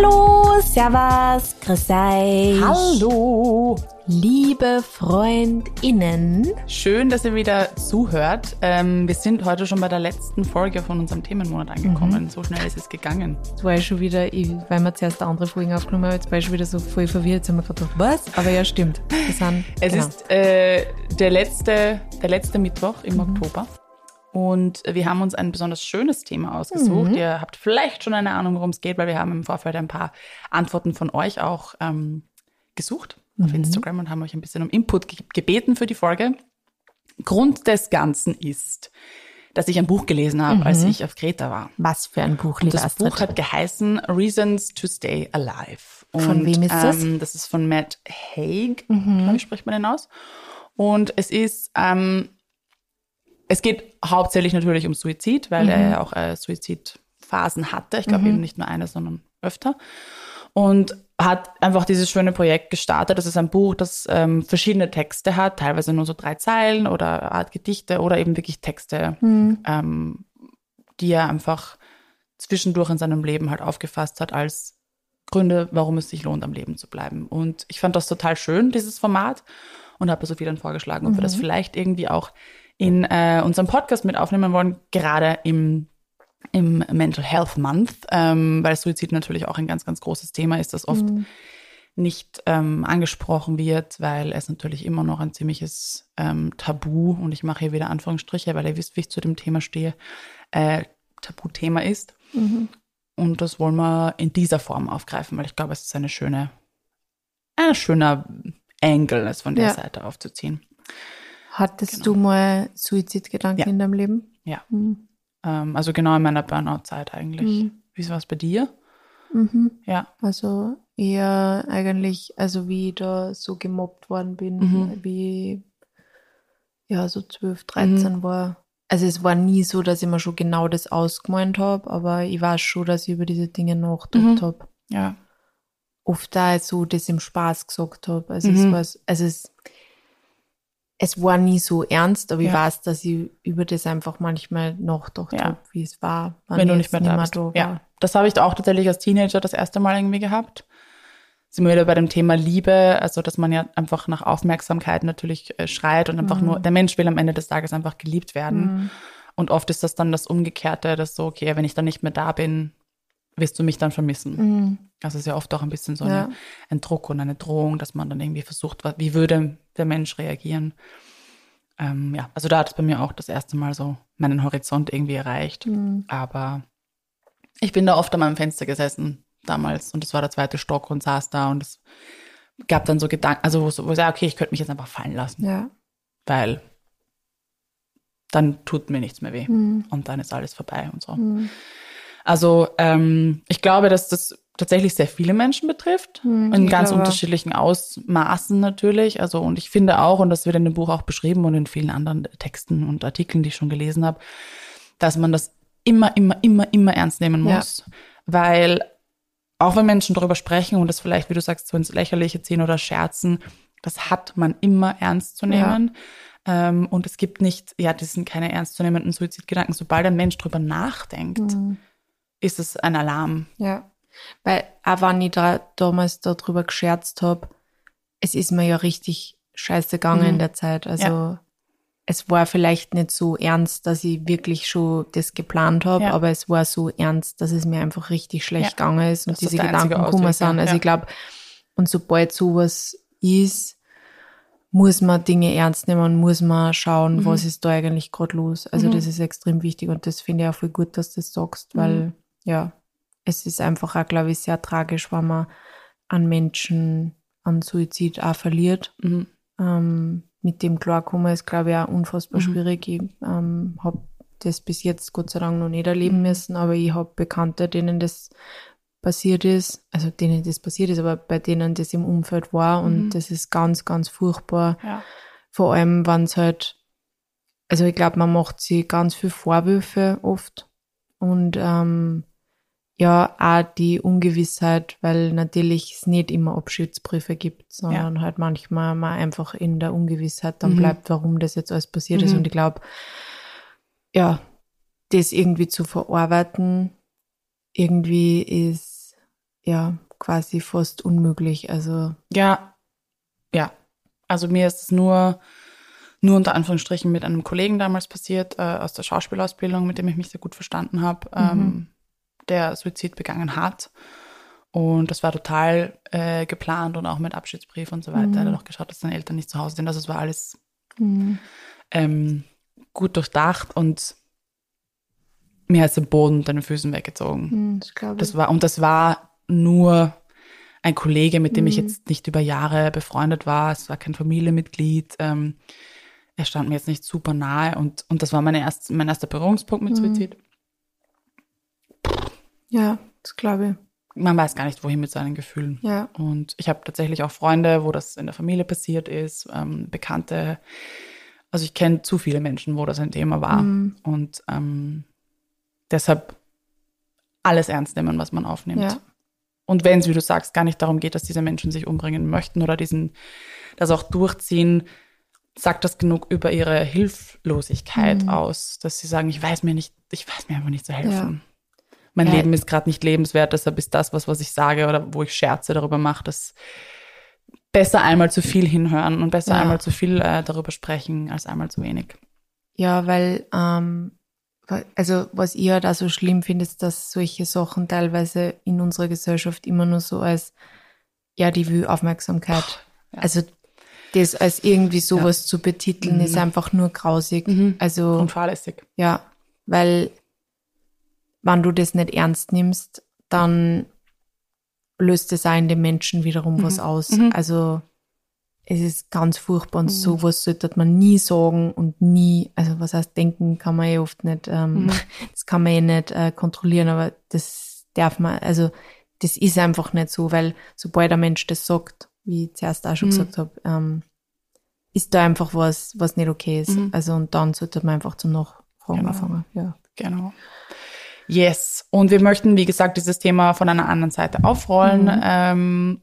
Hallo, Servus, Grüß euch. Hallo! Liebe FreundInnen. Schön, dass ihr wieder zuhört. Ähm, wir sind heute schon bei der letzten Folge von unserem Themenmonat angekommen. Mhm. So schnell ist es gegangen. Jetzt war schon wieder, ich, weil wir zuerst andere Folgen aufgenommen haben, jetzt war ich schon wieder so voll verwirrt. Jetzt haben wir gedacht, was? Aber ja, stimmt. Sind, Es genau. ist äh, der, letzte, der letzte Mittwoch im Mhm. Oktober. Und wir haben uns ein besonders schönes Thema ausgesucht. Mhm. Ihr habt vielleicht schon eine Ahnung, worum es geht, weil wir haben im Vorfeld ein paar Antworten von euch auch ähm, gesucht auf Mhm. Instagram und haben euch ein bisschen um Input ge gebeten für die Folge. Grund des Ganzen ist, dass ich ein Buch gelesen habe, als ich auf Kreta war. Was für ein Buch, Und liebe das Astrid. Buch hat geheißen Reasons to Stay Alive. Und, Von wem ist das? Ähm, das ist von Matt Haig, glaube ich, spricht man den aus. Und es ist, ähm, es geht hauptsächlich natürlich um Suizid, weil er ja auch äh, Suizidphasen hatte. Ich glaube eben nicht nur eine, sondern öfter. Und hat einfach dieses schöne Projekt gestartet. Das ist ein Buch, das ähm, verschiedene Texte hat, teilweise nur so drei Zeilen oder Art Gedichte oder eben wirklich Texte, ähm, die er einfach zwischendurch in seinem Leben halt aufgefasst hat als Gründe, warum es sich lohnt, am Leben zu bleiben. Und ich fand das total schön, dieses Format, und habe Sophie dann vorgeschlagen, ob wir das vielleicht irgendwie auch in äh, unserem Podcast mit aufnehmen wollen, gerade im, im Mental Health Month, ähm, weil Suizid natürlich auch ein ganz, ganz großes Thema ist, das oft nicht ähm, angesprochen wird, weil es natürlich immer noch ein ziemliches ähm, Tabu, und ich mache hier wieder Anführungsstriche, weil ihr wisst, wie ich zu dem Thema stehe, äh, Tabuthema ist. Und das wollen wir in dieser Form aufgreifen, weil ich glaube, es ist eine schöne, ein schöner Angle, es von der Ja. Seite aufzuziehen. Hattest du mal Suizidgedanken Ja. in deinem Leben? Ja. Mhm. Ähm, also genau in meiner Burnout-Zeit eigentlich. Mhm. Wie war es bei dir? Mhm. Ja. Also eher eigentlich, also wie ich da so gemobbt worden bin, Mhm. wie ja so 12, 13 war. Also es war nie so, dass ich mir schon genau das ausgemalt habe, aber ich weiß schon, dass ich über diese Dinge nachgedacht Mhm. habe. Ja. Oft da so das im Spaß gesagt habe. Also es Mhm. war, also es, es war nie so ernst, aber ich Ja. weiß, dass ich über das einfach manchmal nachgedacht Ja. habe, wie es war, wenn du ich nicht mehr da bist. ja, das habe ich auch tatsächlich als Teenager das erste Mal irgendwie gehabt. Sind wir wieder bei dem Thema Liebe, also dass man ja einfach nach Aufmerksamkeit natürlich äh, schreit und einfach nur, der Mensch will am Ende des Tages einfach geliebt werden. Mhm. Und oft ist das dann das Umgekehrte, dass so, okay, wenn ich dann nicht mehr da bin, wirst du mich dann vermissen. Mhm. Also es ist ja oft auch ein bisschen so Ja. eine, ein Druck und eine Drohung, dass man dann irgendwie versucht, wie würde der Mensch reagieren. Ähm, ja, also da hat es bei mir auch das erste Mal so meinen Horizont irgendwie erreicht. Mhm. Aber ich bin da oft an meinem Fenster gesessen damals und es war der zweite Stock und saß da und es gab dann so Gedanken, also wo, wo ich sage, okay, ich könnte mich jetzt einfach fallen lassen, Ja. weil dann tut mir nichts mehr weh Mhm. und dann ist alles vorbei und so. Mhm. Also ähm, ich glaube, dass das tatsächlich sehr viele Menschen betrifft, Hm, in ganz glaube unterschiedlichen Ausmaßen natürlich. Also und ich finde auch, und das wird in dem Buch auch beschrieben und in vielen anderen Texten und Artikeln, die ich schon gelesen habe, dass man das immer, immer, immer, immer ernst nehmen Ja. muss, weil auch wenn Menschen darüber sprechen und das vielleicht, wie du sagst, so ins Lächerliche ziehen oder scherzen, das hat man immer ernst zu nehmen. Ähm, und es gibt nicht, ja, das sind keine ernstzunehmenden Suizidgedanken. Sobald ein Mensch drüber nachdenkt, Mhm. Ist es ein Alarm. Ja, weil auch wenn ich da damals darüber gescherzt habe, es ist mir ja richtig scheiße gegangen Mhm. in der Zeit. Also Ja. es war vielleicht nicht so ernst, dass ich wirklich schon das geplant habe, Ja. aber es war so ernst, dass es mir einfach richtig schlecht Ja. gegangen ist und Das ist diese einzige Gedanken gekommen sind. Also ich glaube, und sobald sowas ist, muss man Dinge ernst nehmen, muss man schauen, Mhm. was ist da eigentlich gerade los. Also Mhm. das ist extrem wichtig und das finde ich auch voll gut, dass du das sagst, weil Mhm. Ja, es ist einfach auch, glaube ich, sehr tragisch, wenn man an Menschen an Suizid auch verliert. Mhm. Ähm, mit dem klarkommen ist, glaube ich, auch unfassbar Mhm. schwierig. Ich ähm, habe das bis jetzt Gott sei Dank noch nicht erleben Mhm. müssen, aber ich habe Bekannte, denen das passiert ist, also denen das passiert ist, aber bei denen das im Umfeld war und Mhm. das ist ganz, ganz furchtbar. Ja. Vor allem, wenn es halt, also ich glaube, man macht sich ganz viel Vorwürfe oft und ähm, ja, auch die Ungewissheit, weil natürlich es nicht immer Abschiedsbriefe gibt, sondern halt manchmal man einfach in der Ungewissheit dann Mhm. bleibt, warum das jetzt alles passiert ist. Mhm. Und ich glaube, ja, das irgendwie zu verarbeiten, irgendwie ist ja quasi fast unmöglich. Also Ja, ja. Also mir ist es nur, nur unter Anführungsstrichen mit einem Kollegen damals passiert, äh, aus der Schauspielausbildung, mit dem ich mich sehr gut verstanden habe, ähm, der Suizid begangen hat. Und das war total äh, geplant und auch mit Abschiedsbrief und so weiter. Er hat auch geschaut, dass seine Eltern nicht zu Hause sind. Also es war alles ähm, gut durchdacht und mir ist der Boden unter den Füßen weggezogen. hm, das war, und das war nur ein Kollege, mit dem ich jetzt nicht über Jahre befreundet war. Es war kein Familienmitglied. Ähm, er stand mir jetzt nicht super nahe und, und das war meine erst, mein erster Berührungspunkt mit Suizid. Ja, das glaube Man weiß gar nicht, wohin mit seinen Gefühlen. ich. Ja. Und ich habe tatsächlich auch Freunde, wo das in der Familie passiert ist, ähm, Bekannte. Also ich kenne zu viele Menschen, wo das ein Thema war. Mhm. Und ähm, deshalb alles ernst nehmen, was man aufnimmt. Ja. Und wenn es, wie du sagst, gar nicht darum geht, dass diese Menschen sich umbringen möchten oder diesen, das auch durchziehen, sagt das genug über ihre Hilflosigkeit Mhm. aus, dass sie sagen, ich weiß mir nicht, ich weiß mir einfach nicht zu helfen. Ja. Mein Ja. Leben ist gerade nicht lebenswert, deshalb ist das, was, was ich sage oder wo ich Scherze darüber mache, das besser einmal zu viel hinhören und besser Ja. einmal zu viel äh, darüber sprechen als einmal zu wenig. Ja, weil, ähm, also was ich halt auch so schlimm finde, ist, dass solche Sachen teilweise in unserer Gesellschaft immer nur so als, ja, die will Aufmerksamkeit. ja. Also das als irgendwie sowas zu betiteln, Mhm. ist einfach nur grausig. Mhm. Also Und fahrlässig. ja, weil wenn du das nicht ernst nimmst, dann löst es auch in den Menschen wiederum was aus. Mhm. Also es ist ganz furchtbar und sowas sollte man nie sagen und nie, also was heißt denken, kann man eh oft nicht, ähm, Mhm. das kann man eh nicht äh, kontrollieren, aber das darf man, also das ist einfach nicht so, weil sobald ein Mensch das sagt, wie ich zuerst auch schon Mhm. gesagt habe, ähm, ist da einfach was, was nicht okay ist. Mhm. Also und dann sollte man einfach zum Nachfragen Genau. anfangen. Ja. Genau. Yes. Und wir möchten, wie gesagt, dieses Thema von einer anderen Seite aufrollen. Mhm. Ähm,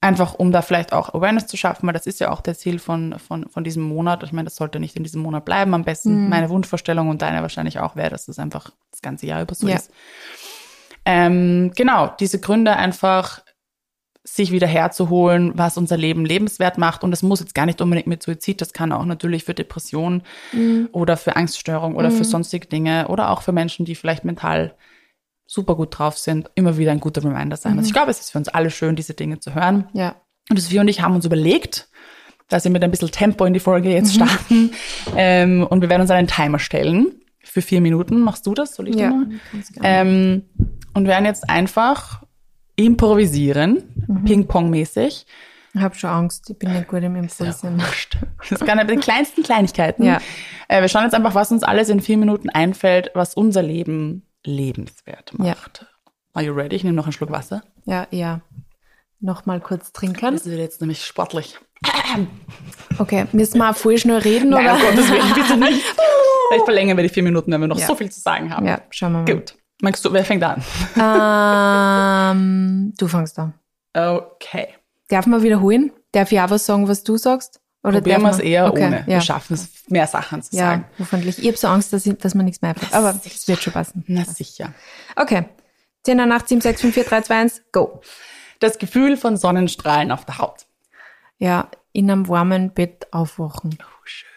einfach um da vielleicht auch Awareness zu schaffen, weil das ist ja auch der Ziel von, von, von diesem Monat. Ich meine, das sollte nicht in diesem Monat bleiben. Am besten Mhm. meine Wunschvorstellung und deine wahrscheinlich auch wäre, dass das einfach das ganze Jahr über so Ja. ist. Ähm, genau, diese Gründe einfach sich wieder herzuholen, was unser Leben lebenswert macht. Und das muss jetzt gar nicht unbedingt mit Suizid, das kann auch natürlich für Depression oder für Angststörung oder für sonstige Dinge oder auch für Menschen, die vielleicht mental super gut drauf sind, immer wieder ein guter Reminder sein. Also ich glaube, es ist für uns alle schön, diese Dinge zu hören. Ja. Und Sophie und ich haben uns überlegt, dass wir mit ein bisschen Tempo in die Folge jetzt starten. Ähm, und wir werden uns einen Timer stellen für vier Minuten. Machst du das? Soll ich Ja. das mal? Ähm, und werden jetzt einfach improvisieren, Ping-Pong-mäßig. Ich habe schon Angst, ich bin nicht gut im Improvisieren. Wurscht. Das kann ja bei den kleinsten Kleinigkeiten. Ja. Äh, wir schauen jetzt einfach, was uns alles in vier Minuten einfällt, was unser Leben lebenswert Ja. macht. Are you ready? Ich nehme noch einen Schluck Wasser. Ja, ja. Nochmal kurz trinken. Das wird jetzt nämlich sportlich. Okay, müssen wir auch voll schnell reden, Nein, oder? um Gottes Willen, bitte nicht. Vielleicht verlängern wir die vier Minuten, wenn wir noch Ja. so viel zu sagen haben. Ja, schauen wir mal. Gut. Magst du, wer fängt an? Ähm, du fängst an. Okay. Darf man wiederholen? Darf ich auch was sagen, was du sagst? Oder Probieren wir es man- eher okay, ohne. Ja. Wir schaffen es, mehr Sachen zu ja, sagen. hoffentlich. Ich habe so Angst, dass, ich, dass mir nichts mehr einfällt. Aber es wird schon passen. Na sicher. Okay. 10, 8, 7, 6, 5, 4, 3, 2, 1, go. Das Gefühl von Sonnenstrahlen auf der Haut. Ja, in einem warmen Bett aufwachen. Oh, schön.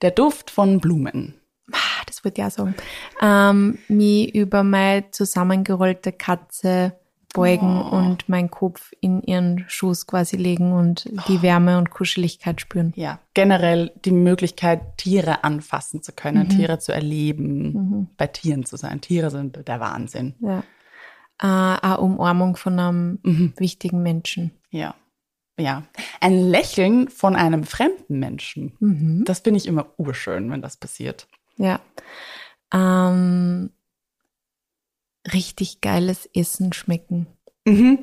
Der Duft von Blumen. Ah, das wollte ich auch sagen. Ähm, mich über meine zusammengerollte Katze beugen Oh. und meinen Kopf in ihren Schoß quasi legen und die Wärme und Kuscheligkeit spüren. Ja, generell die Möglichkeit, Tiere anfassen zu können, Tiere zu erleben, bei Tieren zu sein. Tiere sind der Wahnsinn. Ja. Äh, eine Umarmung von einem wichtigen Menschen. Ja. Ja. Ein Lächeln von einem fremden Menschen. Das finde ich immer urschön, wenn das passiert. Ja. Ähm, richtig geiles Essen schmecken. Mhm.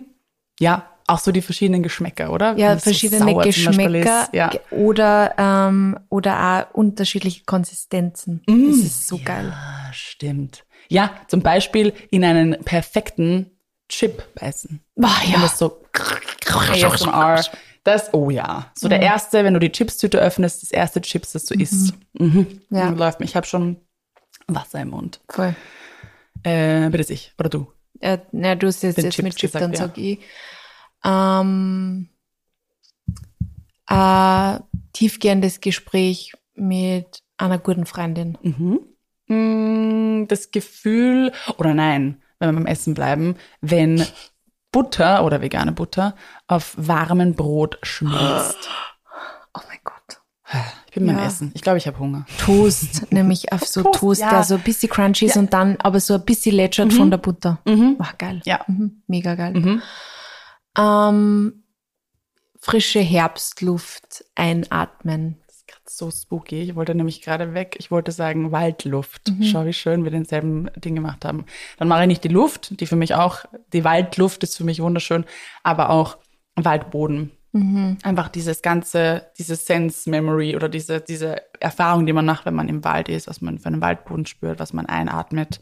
Ja, auch so die verschiedenen Geschmäcker, oder? Ja, Wenn so verschiedene Beispiel Geschmäcker. Ja. oder, ähm, oder auch unterschiedliche Konsistenzen. Das ist so geil. Ah, stimmt. Ja, zum Beispiel in einen perfekten Chip beißen. Ah, Wenn ja. das so ASMR, das, oh ja. So Mhm. der erste, wenn du die Chipstüte öffnest, das erste Chips, das du isst. Mhm. Ja. Läuft mir. Ich habe schon Wasser im Mund. Voll. Äh, bitte ich oder du? Äh, na, du hast jetzt, Den jetzt Chips mit Chip, gesagt, dann ja. sag ich. Ähm, ein tiefgehendes Gespräch mit einer guten Freundin. Mm, Das Gefühl, oder nein, wenn wir beim Essen bleiben, wenn Butter oder vegane Butter auf warmem Brot schmilzt. Oh mein Gott. Ich bin beim Ja. Essen. Ich glaube, ich habe Hunger. Toast, nämlich auf so Toast, Toast, ja. der so ein bisschen crunchy ist und dann aber so ein bisschen lätschert von der Butter. War geil. Ja. Mhm. Mega geil. Mhm. Ähm, frische Herbstluft einatmen. So spooky. Ich wollte nämlich gerade weg. Ich wollte sagen Waldluft. Schau, wie schön wir denselben Ding gemacht haben. Dann mache ich nicht die Luft, die für mich auch, die Waldluft ist für mich wunderschön, aber auch Waldboden. Einfach dieses ganze, diese Sense Memory oder diese, diese Erfahrung, die man macht, wenn man im Wald ist, was man für einen Waldboden spürt, was man einatmet.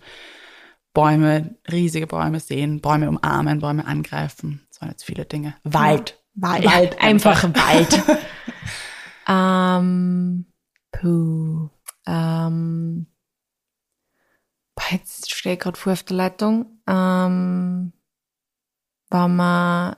Bäume, riesige Bäume sehen, Bäume umarmen, Bäume angreifen. Das waren jetzt viele Dinge. Wald. Wald. Wald einfach Wald. Ähm, puh. Ähm, boah, jetzt stehe ich gerade vor auf der Leitung. Ähm, war man,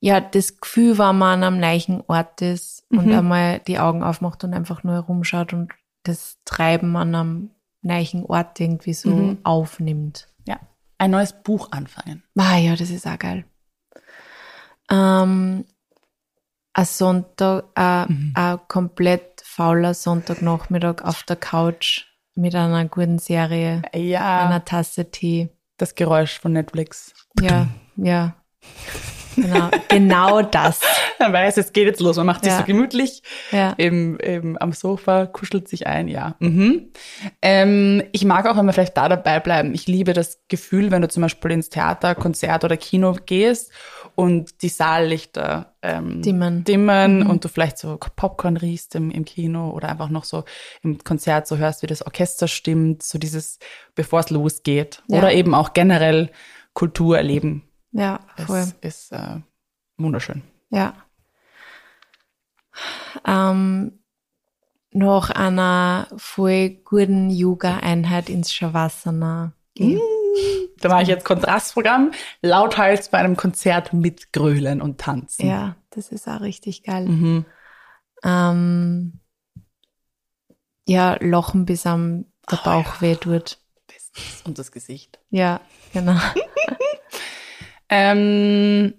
ja, das Gefühl, wenn man an einem neuen Ort ist und Mhm. einmal die Augen aufmacht und einfach nur herumschaut und das Treiben an einem neuen Ort irgendwie so Mhm. aufnimmt. Ja. Ein neues Buch anfangen. Ah ja, das ist auch geil. Ähm, ein Sonntag, Mhm. ein komplett fauler Sonntagnachmittag auf der Couch mit einer guten Serie, Ja. einer Tasse Tee. Das Geräusch von Netflix. Ja, ja. Genau, genau das. Man weiß, es geht jetzt los. Man macht sich Ja. so gemütlich Ja. im, im, am Sofa, kuschelt sich ein, ja. Mhm. Ähm, ich mag auch, wenn wir vielleicht da dabei bleiben. Ich liebe das Gefühl, wenn du zum Beispiel ins Theater, Konzert oder Kino gehst und die Saallichter ähm, Dimmen. dimmen und du vielleicht so Popcorn riechst im, im Kino oder einfach noch so im Konzert so hörst, wie das Orchester stimmt, so dieses, bevor es losgeht. Ja. Oder eben auch generell Kultur erleben. Ja, voll. Es ist äh, wunderschön. Ja. Ähm, nach einer voll guten Yoga-Einheit ins Shavasana gehen. Da mache ich jetzt Kontrastprogramm, lauthals bei einem Konzert mit Grölen und Tanzen. Ja, das ist auch richtig geil. Mhm. Ähm, ja, Lochen bis am der Oh, Bauch weh tut. Bestens. Und das Gesicht. Ja, genau. Ähm,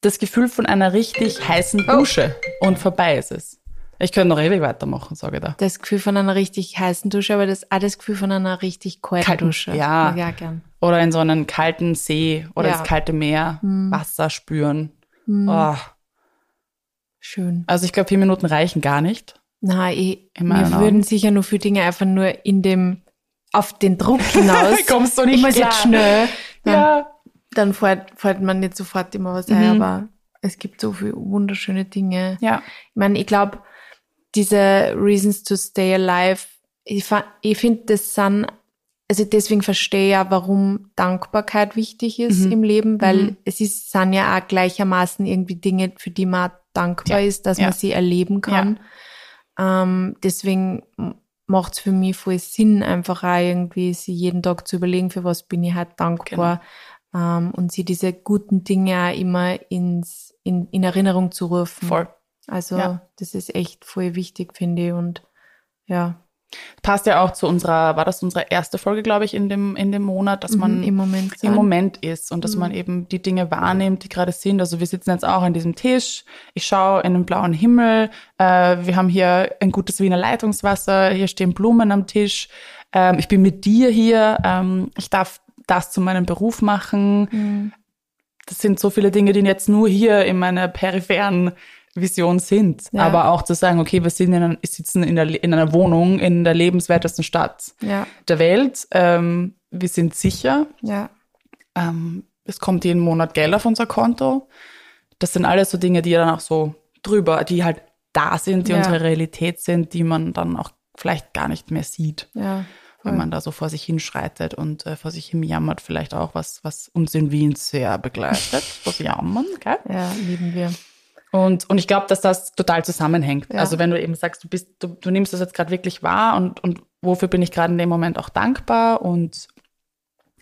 das Gefühl von einer richtig heißen Dusche und vorbei ist es. Ich könnte noch ewig weitermachen, sage ich da. Das Gefühl von einer richtig heißen Dusche, aber das auch das Gefühl von einer richtig kalten, Kalten, Dusche. ja. Auch gern. Oder in so einen kalten See oder Ja. das kalte Meer, Wasser spüren. Oh. Schön. Also ich glaube, vier Minuten reichen gar nicht. Na, ich, In meinen mir Augen. würden sicher nur viele Dinge einfach nur in dem, auf den Druck hinaus. Kommst du nicht ich muss klar. jetzt schnell. Dann, Ja. dann fällt, fällt man nicht sofort immer was ein, aber es gibt so viele wunderschöne Dinge. Ja. Ich meine, ich glaube, diese Reasons to Stay Alive, ich, ich finde, das sind, also deswegen verstehe ich ja, warum Dankbarkeit wichtig ist Mhm. im Leben, weil es ist, sind ja auch gleichermaßen irgendwie Dinge, für die man dankbar Ja. ist, dass Ja. man sie erleben kann. Ähm, deswegen macht es für mich voll Sinn, einfach auch irgendwie sie jeden Tag zu überlegen, für was bin ich halt dankbar. Genau. Ähm, und sie diese guten Dinge auch immer ins, in, in Erinnerung zu rufen. Voll. Also Ja. das ist echt voll wichtig, finde ich. Und ja, Passt ja auch zu unserer, war das unsere erste Folge, glaube ich, in dem, in dem Monat, dass man Mhm, im Moment im. Moment ist und dass man eben die Dinge wahrnimmt, die gerade sind. Also wir sitzen jetzt auch an diesem Tisch. Ich schaue in den blauen Himmel. Äh, wir haben hier ein gutes Wiener Leitungswasser. Hier stehen Blumen am Tisch. Ähm, ich bin mit dir hier. Ähm, ich darf das zu meinem Beruf machen. Mhm. Das sind so viele Dinge, die jetzt nur hier in meiner peripheren Vision sind. Ja. Aber auch zu sagen, okay, wir sind in einer, sitzen in, der, in einer Wohnung in der lebenswertesten Stadt Ja, der Welt. Ähm, wir sind sicher. ja, Ähm, es kommt jeden Monat Geld auf unser Konto. Das sind alles so Dinge, die dann auch so drüber, die halt da sind, die unsere Realität sind, die man dann auch vielleicht gar nicht mehr sieht, wenn man da so vor sich hinschreitet und äh, vor sich hin jammert, vielleicht auch, was, was uns in Wien sehr begleitet, das Jammern, gell? Ja, lieben wir. Und, und ich glaube, dass das total zusammenhängt. Ja. Also wenn du eben sagst, du bist, du, du nimmst das jetzt gerade wirklich wahr und, und wofür bin ich gerade in dem Moment auch dankbar und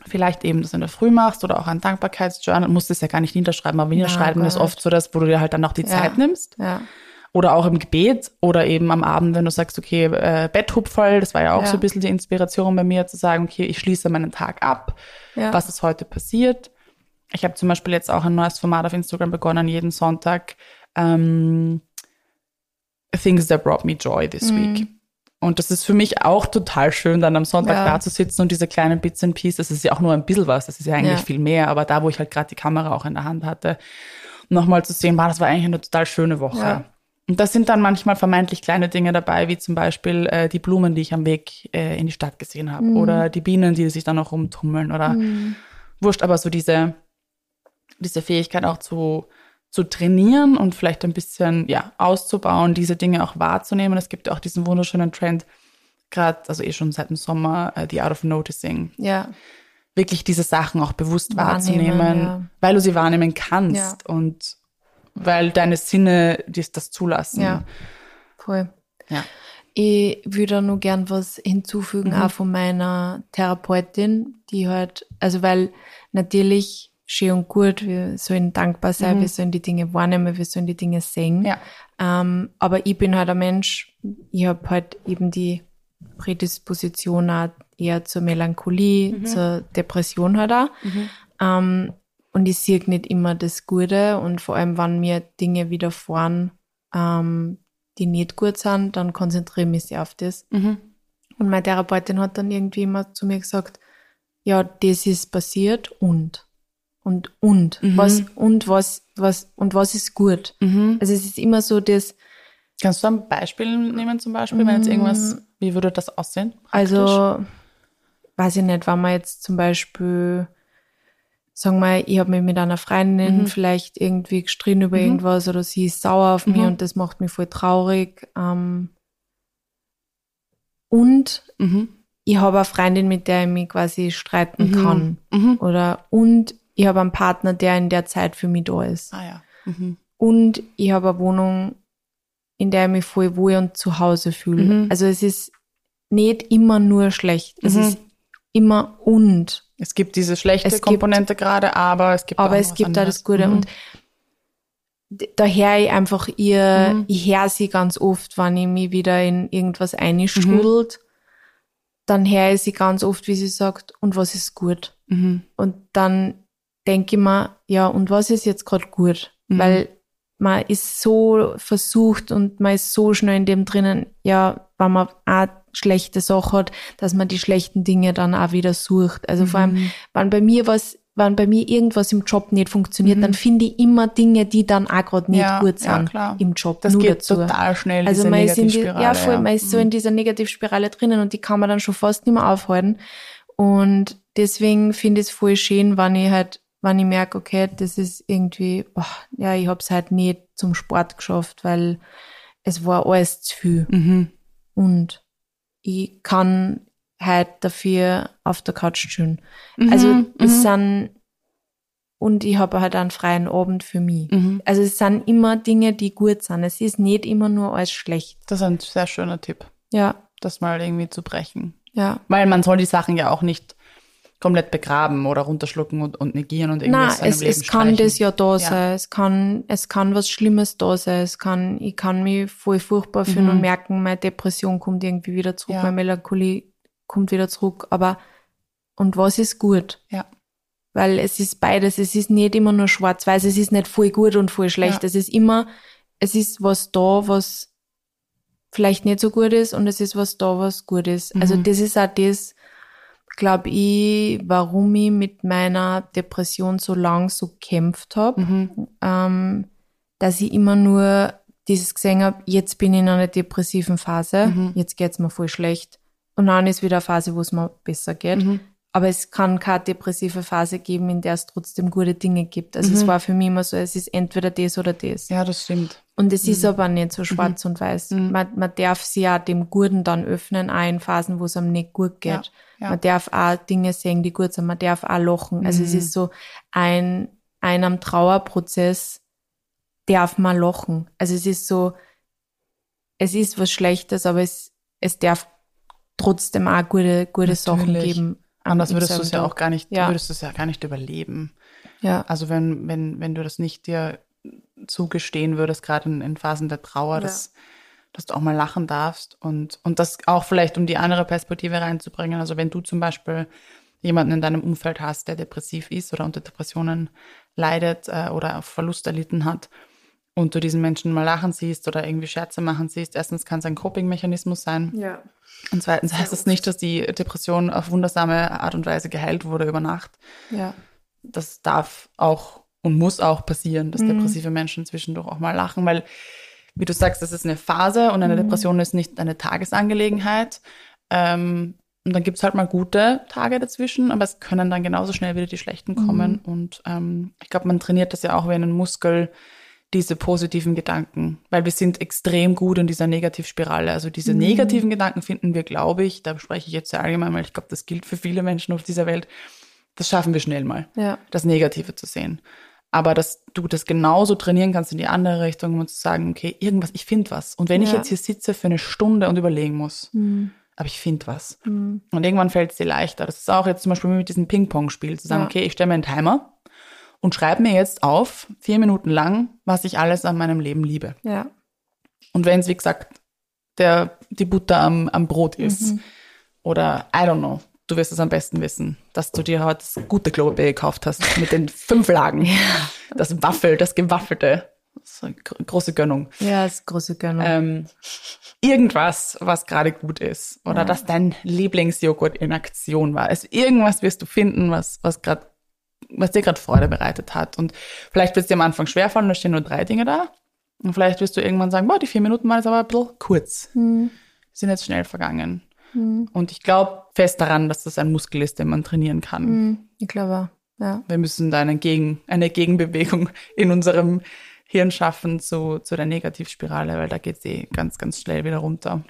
vielleicht eben das in der Früh machst oder auch ein Dankbarkeitsjournal, musst es ja gar nicht niederschreiben, aber niederschreiben ist oft so das, wo du dir halt dann auch die ja. Zeit nimmst. Ja. Oder auch im Gebet oder eben am Abend, wenn du sagst, okay, äh, Betthupferl, das war ja auch ja. so ein bisschen die Inspiration bei mir, zu sagen, okay, ich schließe meinen Tag ab, ja. was ist heute passiert. Ich habe zum Beispiel jetzt auch ein neues Format auf Instagram begonnen, jeden Sonntag ähm, Things that brought me joy this mhm. week. Und das ist für mich auch total schön, dann am Sonntag ja. da zu sitzen und diese kleinen Bits and Pieces, das ist ja auch nur ein bisschen was, das ist ja eigentlich ja. viel mehr, aber da, wo ich halt gerade die Kamera auch in der Hand hatte, nochmal zu sehen, war, das war eigentlich eine total schöne Woche. Ja. Und da sind dann manchmal vermeintlich kleine Dinge dabei, wie zum Beispiel äh, die Blumen, die ich am Weg äh, in die Stadt gesehen habe, mhm. oder die Bienen, die sich dann noch rumtummeln, oder mhm. wurscht, aber so diese, diese Fähigkeit auch zu zu trainieren und vielleicht ein bisschen ja auszubauen, diese Dinge auch wahrzunehmen. Es gibt auch diesen wunderschönen Trend, gerade, also eh schon seit dem Sommer, uh, the art of noticing. Ja. Wirklich diese Sachen auch bewusst wahrnehmen, wahrzunehmen, ja. weil du sie wahrnehmen kannst ja. und weil deine Sinne dies das zulassen. Ja, voll. Ja. Ich würde nur gern was hinzufügen, mhm. auch von meiner Therapeutin, die halt, also weil natürlich schön und gut, wir sollen dankbar sein, mhm. wir sollen die Dinge wahrnehmen, wir sollen die Dinge sehen. Ja. Ähm, aber ich bin halt ein Mensch, ich habe halt eben die Prädisposition auch eher zur Melancholie, mhm. zur Depression halt auch. Mhm. Ähm, und ich sehe nicht immer das Gute und vor allem, wenn mir Dinge widerfahren, ähm, die nicht gut sind, dann konzentriere ich mich sehr auf das. Mhm. Und meine Therapeutin hat dann irgendwie immer zu mir gesagt, ja, das ist passiert und und und mhm. was und was was und was ist gut. Mhm. Also es ist immer so das. Kannst du ein Beispiel nehmen zum Beispiel, wenn jetzt mhm. irgendwas, wie würde das aussehen? Praktisch? Also weiß ich nicht, wenn man jetzt zum Beispiel sagen wir, ich habe mich mit einer Freundin mhm. vielleicht irgendwie gestritten über mhm. irgendwas oder sie ist sauer auf mich mhm. und das macht mich voll traurig. Ähm, und mhm. ich habe eine Freundin, mit der ich mich quasi streiten mhm. kann. Mhm. Oder und ich habe einen Partner, der in der Zeit für mich da ist. Ah ja. Mhm. Und ich habe eine Wohnung, in der ich mich voll wohl und zu Hause fühle. Mhm. Also es ist nicht immer nur schlecht. Es mhm. ist immer und. Es gibt diese schlechte es Komponente gibt, gerade, aber es gibt aber auch es gibt da das Gute. Und daher ich einfach ihr, mhm. ich höre sie ganz oft, wenn ich mich wieder in irgendwas einstrudelt, mhm. dann höre ich sie ganz oft, wie sie sagt, und was ist gut? Mhm. Und dann denke ich mir, ja, und was ist jetzt gerade gut? Mhm. Weil man ist so versucht und man ist so schnell in dem drinnen, ja, wenn man auch schlechte Sache hat, dass man die schlechten Dinge dann auch wieder sucht. Also mhm. vor allem, mhm. wenn bei mir was, wenn bei mir irgendwas im Job nicht funktioniert, mhm. dann finde ich immer Dinge, die dann auch gerade nicht ja, gut sind ja, im Job. Das geht dazu. total schnell. Also man ist, in die, ja, voll, ja. man ist so mhm. in dieser Negativspirale drinnen und die kann man dann schon fast nicht mehr aufhalten. Und deswegen finde ich es voll schön, wenn ich halt wenn ich merke, okay, das ist irgendwie, boah, ja, ich habe es halt nicht zum Sport geschafft, weil es war alles zu viel. Mhm. Und ich kann halt dafür auf der Couch chillen. Mhm, also mhm. es sind und ich habe halt einen freien Abend für mich. Mhm. Also es sind immer Dinge, die gut sind. Es ist nicht immer nur alles schlecht. Das ist ein sehr schöner Tipp. Ja. Das mal irgendwie zu brechen. Ja. Weil man soll die Sachen ja auch nicht komplett begraben oder runterschlucken und, und negieren und irgendwie Nein, es, es kann das ja da sein. Es kann, es kann was Schlimmes da sein. Es kann, ich kann mich voll furchtbar fühlen mhm. und merken, meine Depression kommt irgendwie wieder zurück, ja. meine Melancholie kommt wieder zurück. Aber, und was ist gut? Ja. Weil es ist beides. Es ist nicht immer nur schwarz-weiß. Es ist nicht voll gut und voll schlecht. Ja. Es ist immer, es ist was da, was vielleicht nicht so gut ist und es ist was da, was gut ist. Also mhm. Also das ist auch das, glaube ich, warum ich mit meiner Depression so lang so kämpft habe, mhm. ähm, dass ich immer nur dieses gesehen habe, jetzt bin ich in einer depressiven Phase, mhm. jetzt geht's mir voll schlecht. Und dann ist wieder eine Phase, wo es mir besser geht. Mhm. Aber es kann keine depressive Phase geben, in der es trotzdem gute Dinge gibt. Also es mhm. war für mich immer so, es ist entweder das oder das. Ja, das stimmt. Und es ist mhm. aber nicht so schwarz und weiß. Man, man darf sich ja dem Guten dann öffnen, auch in Phasen, wo es einem nicht gut geht. Ja. Ja. Man darf auch Dinge sehen, die gut sind. Man darf auch lachen. Also es mhm. ist so ein, ein am Trauerprozess darf man lachen. Also es ist so, es ist was Schlechtes, aber es, es darf trotzdem auch gute, gute Sachen geben. Anders würdest du es ja auch gar nicht, Ja. würdest es ja gar nicht überleben. Ja, Also wenn, wenn, wenn du das nicht dir zugestehen würdest, gerade in, in Phasen der Trauer, Ja. dass, dass du auch mal lachen darfst und, und das auch vielleicht, um die andere Perspektive reinzubringen. Also wenn du zum Beispiel jemanden in deinem Umfeld hast, der depressiv ist oder unter Depressionen leidet äh, oder Verlust erlitten hat und du diesen Menschen mal lachen siehst oder irgendwie Scherze machen siehst, erstens kann es ein Coping-Mechanismus sein. ja, Und zweitens heißt es nicht, dass die Depression auf wundersame Art und Weise geheilt wurde über Nacht ja, das darf auch und muss auch passieren, dass Mhm. depressive Menschen zwischendurch auch mal lachen, weil, wie du sagst, das ist eine Phase und eine Mhm. Depression ist nicht eine Tagesangelegenheit. Ähm, und dann gibt's halt mal gute Tage dazwischen, aber es können dann genauso schnell wieder die schlechten Mhm. kommen. Und ähm, ich glaube, man trainiert das ja auch wie einen Muskel, diese positiven Gedanken, weil wir sind extrem gut in dieser Negativspirale. Also diese Mhm. negativen Gedanken finden wir, glaube ich, da spreche ich jetzt sehr allgemein, weil ich glaube, das gilt für viele Menschen auf dieser Welt, das schaffen wir schnell mal ja, das Negative zu sehen. Aber dass du das genauso trainieren kannst in die andere Richtung und zu sagen, okay, irgendwas, ich finde was. Und wenn ich Ja. jetzt hier sitze für eine Stunde und überlegen muss, Mhm. aber ich finde was. Mhm. Und irgendwann fällt es dir leichter. Das ist auch jetzt zum Beispiel mit diesem Ping-Pong-Spiel, zu sagen, Ja. okay, ich stelle mir einen Timer und schreibe mir jetzt auf, vier Minuten lang, was ich alles an meinem Leben liebe. ja, Und wenn es, wie gesagt, der, die Butter am, am Brot ist Mhm. oder, I don't know, du wirst es am besten wissen, dass du dir heute das gute Klopapier gekauft hast mit den fünf Lagen. Das Waffel, das Gewaffelte. Das ist eine gr- große Gönnung. ja, ist große Gönnung. Ähm, irgendwas, was gerade gut ist. Oder Ja. dass dein Lieblingsjoghurt in Aktion war. Also irgendwas wirst du finden, was, was gerade was dir gerade Freude bereitet hat. Und vielleicht wird es dir am Anfang schwerfallen, da stehen nur drei Dinge da. Und vielleicht wirst du irgendwann sagen, boah, die vier Minuten waren jetzt aber ein bisschen kurz. Mhm. Sind jetzt schnell vergangen. Mhm. Und ich glaube fest daran, dass das ein Muskel ist, den man trainieren kann. Mhm. Ich glaube, auch. ja. Wir müssen da eine, Gegen, eine Gegenbewegung in unserem Hirn schaffen zu, zu der Negativspirale, weil da geht sie ganz, ganz schnell wieder runter.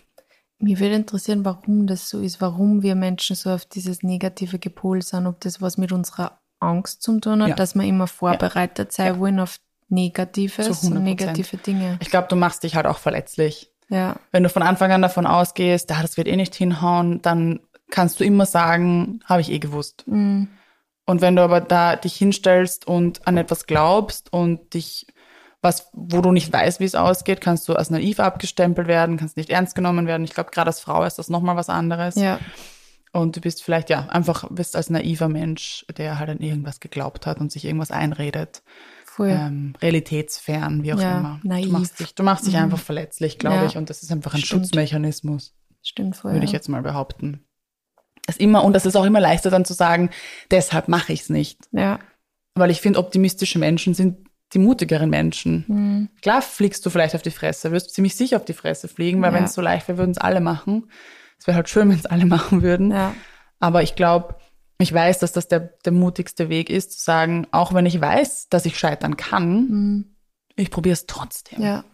Mich würde interessieren, warum das so ist, warum wir Menschen so auf dieses Negative gepolt sind, ob das was mit unserer Angst zu tun hat, Ja. dass wir immer vorbereitet sein Ja. wollen auf Negatives Zu 100%. und negative Dinge. Ich glaube, du machst dich halt auch verletzlich. Ja, Wenn du von Anfang an davon ausgehst, ah, das wird eh nicht hinhauen, dann kannst du immer sagen, habe ich eh gewusst. mhm. Und wenn du aber da dich hinstellst und an etwas glaubst und dich was, wo du nicht weißt, wie es ausgeht, kannst du als naiv abgestempelt werden, kannst nicht ernst genommen werden. Ich glaube, gerade als Frau ist das nochmal was anderes. ja, Und du bist vielleicht, ja, einfach bist als naiver Mensch, der halt an irgendwas geglaubt hat und sich irgendwas einredet. voll. Ähm, realitätsfern, wie auch Ja, immer. naiv. Du machst dich, du machst dich Mhm. einfach verletzlich, glaube Ja. ich. Und das ist einfach ein Stimmt. Schutzmechanismus, Stimmt voll. würde ich jetzt mal behaupten. Das ist immer, und das ist auch immer leichter dann zu sagen, deshalb mache ich es nicht. Ja. Weil ich finde, optimistische Menschen sind die mutigeren Menschen. Mhm. Klar fliegst du vielleicht auf die Fresse, wirst ziemlich sicher auf die Fresse fliegen, weil Ja. wenn es so leicht wäre, würden es alle machen. Es wäre halt schön, wenn es alle machen würden. Ja. Aber ich glaube, ich weiß, dass das der, der mutigste Weg ist, zu sagen, auch wenn ich weiß, dass ich scheitern kann, Mhm. ich probiere es trotzdem. Ja.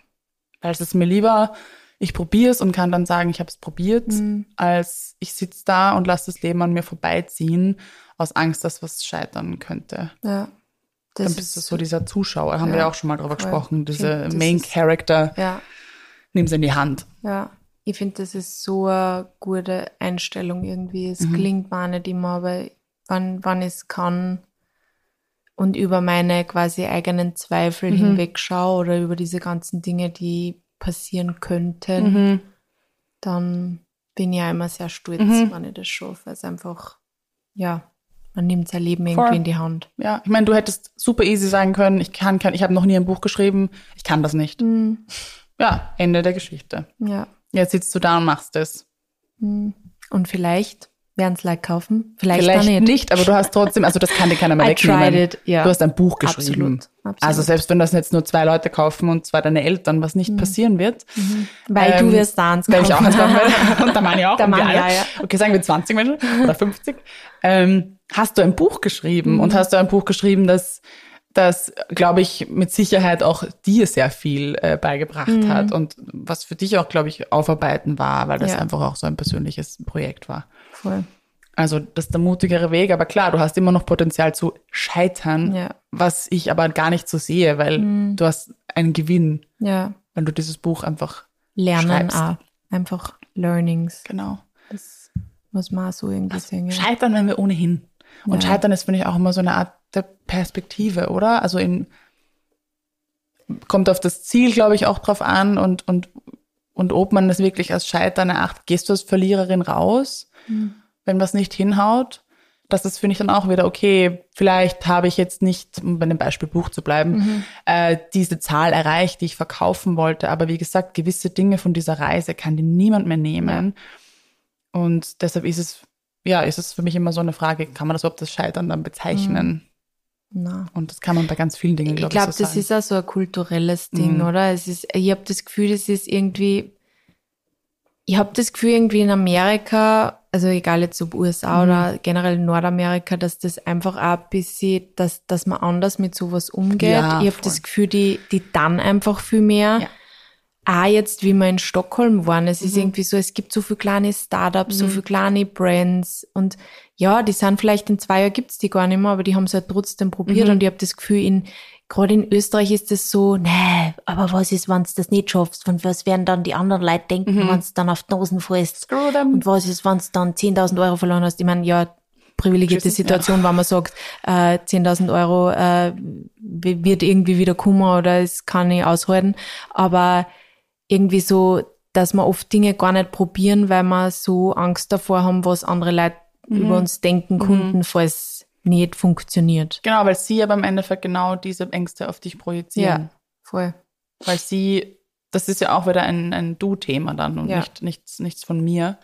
Weil es ist mir lieber, ich probiere es und kann dann sagen, ich habe es probiert, Mhm. als ich sitze da und lasse das Leben an mir vorbeiziehen, aus Angst, dass was scheitern könnte. Ja. Das dann bist du so dieser Zuschauer, haben Ja, wir ja auch schon mal drüber voll. gesprochen, diese Main Character, Ja. nimm's in die Hand. Ja, ich finde, das ist so eine gute Einstellung irgendwie. Es Mhm. klingt mir auch nicht immer, aber wann, wann ich es kann und über meine quasi eigenen Zweifel Mhm. hinwegschaue oder über diese ganzen Dinge, die passieren könnten, Mhm. dann bin ich ja immer sehr stolz, Mhm. wenn ich das schaffe. Es ist einfach, ja, man nimmt sein Leben Voll. irgendwie in die Hand. Ja, ich meine, du hättest super easy sagen können, ich kann, kann ich habe noch nie ein Buch geschrieben, ich kann das nicht. Mhm. Ja, Ende der Geschichte. Ja. Jetzt sitzt du da und machst es. Mhm. Und vielleicht werden es Leute kaufen, vielleicht, Vielleicht nicht. nicht. aber du hast trotzdem, also das kann dir keiner mehr I wegnehmen. it. Du hast ein Buch geschrieben. Absolut. Absolut. Also selbst wenn das jetzt nur zwei Leute kaufen und zwar deine Eltern, was nicht passieren wird. Weil ähm, du wirst da eins Weil ich auch kaufen. eins kaufen werde. Und der Mann ja auch. Der Mann, ja, ja. Okay, sagen wir 20 Menschen oder 50. Ähm, hast du ein Buch geschrieben Mhm. und hast du ein Buch geschrieben, das, das glaube ich, mit Sicherheit auch dir sehr viel äh, beigebracht Mhm. hat und was für dich auch, glaube ich, aufarbeiten war, weil das Ja. einfach auch so ein persönliches Projekt war. Voll. Also das ist der mutigere Weg, aber klar, du hast immer noch Potenzial zu scheitern, Ja. was ich aber gar nicht so sehe, weil du hast einen Gewinn, Ja. wenn du dieses Buch einfach Lernen auch. Einfach Learnings. Genau. Das was man so irgendwie also sehen. Scheitern werden wir ohnehin. Und Ja. Scheitern ist, finde ich, auch immer so eine Art der Perspektive, oder? Also in, kommt auf das Ziel, glaube ich, auch drauf an und, und, und ob man das wirklich als Scheitern erachtet. Gehst du als Verliererin raus, wenn was nicht hinhaut? Das ist, finde ich, dann auch wieder, okay, vielleicht habe ich jetzt nicht, um bei dem Beispiel Buch zu bleiben, äh, diese Zahl erreicht, die ich verkaufen wollte. Aber wie gesagt, gewisse Dinge von dieser Reise kann dir niemand mehr nehmen. Und deshalb ist es, ja, ist es für mich immer so eine Frage, kann man das überhaupt das Scheitern dann bezeichnen? Na. Und das kann man bei ganz vielen Dingen, Ich glaube glaube, ich, so das sagen. ist auch so ein kulturelles Ding, Mhm. oder? Es ist, ich habe das Gefühl, das ist irgendwie, ich habe das Gefühl, irgendwie in Amerika, also egal jetzt ob USA Mhm. oder generell Nordamerika, dass das einfach auch ein bisschen, dass, dass man anders mit sowas umgeht. Ja, ich habe das Gefühl, die, die dann einfach viel mehr. Ja. Auch jetzt, wie wir in Stockholm waren, es Mhm. ist irgendwie so, es gibt so viele kleine Startups, so viele kleine Brands und ja, die sind vielleicht in zwei Jahren gibt's die gar nicht mehr, aber die haben es halt trotzdem probiert Mhm. und ich habe das Gefühl, in gerade in Österreich ist das so, nee, aber was ist, wenn du das nicht schaffst? Und was werden dann die anderen Leute denken, wenn du dann auf fällst? Screw them. Und was ist, wenn du dann 10.000 Euro verloren hast? Ich meine, ja, privilegierte Tschüss, Situation, wenn man sagt, äh, 10.000 Euro äh, wird irgendwie wieder kommen oder es kann ich aushalten. Aber irgendwie so, dass wir oft Dinge gar nicht probieren, weil wir so Angst davor haben, was andere Leute über uns denken könnten, falls nicht funktioniert. Genau, weil sie aber im Endeffekt genau diese Ängste auf dich projizieren. voll. Weil sie, das ist ja auch wieder ein, ein Du-Thema dann und Ja. nicht, nichts, nichts von mir.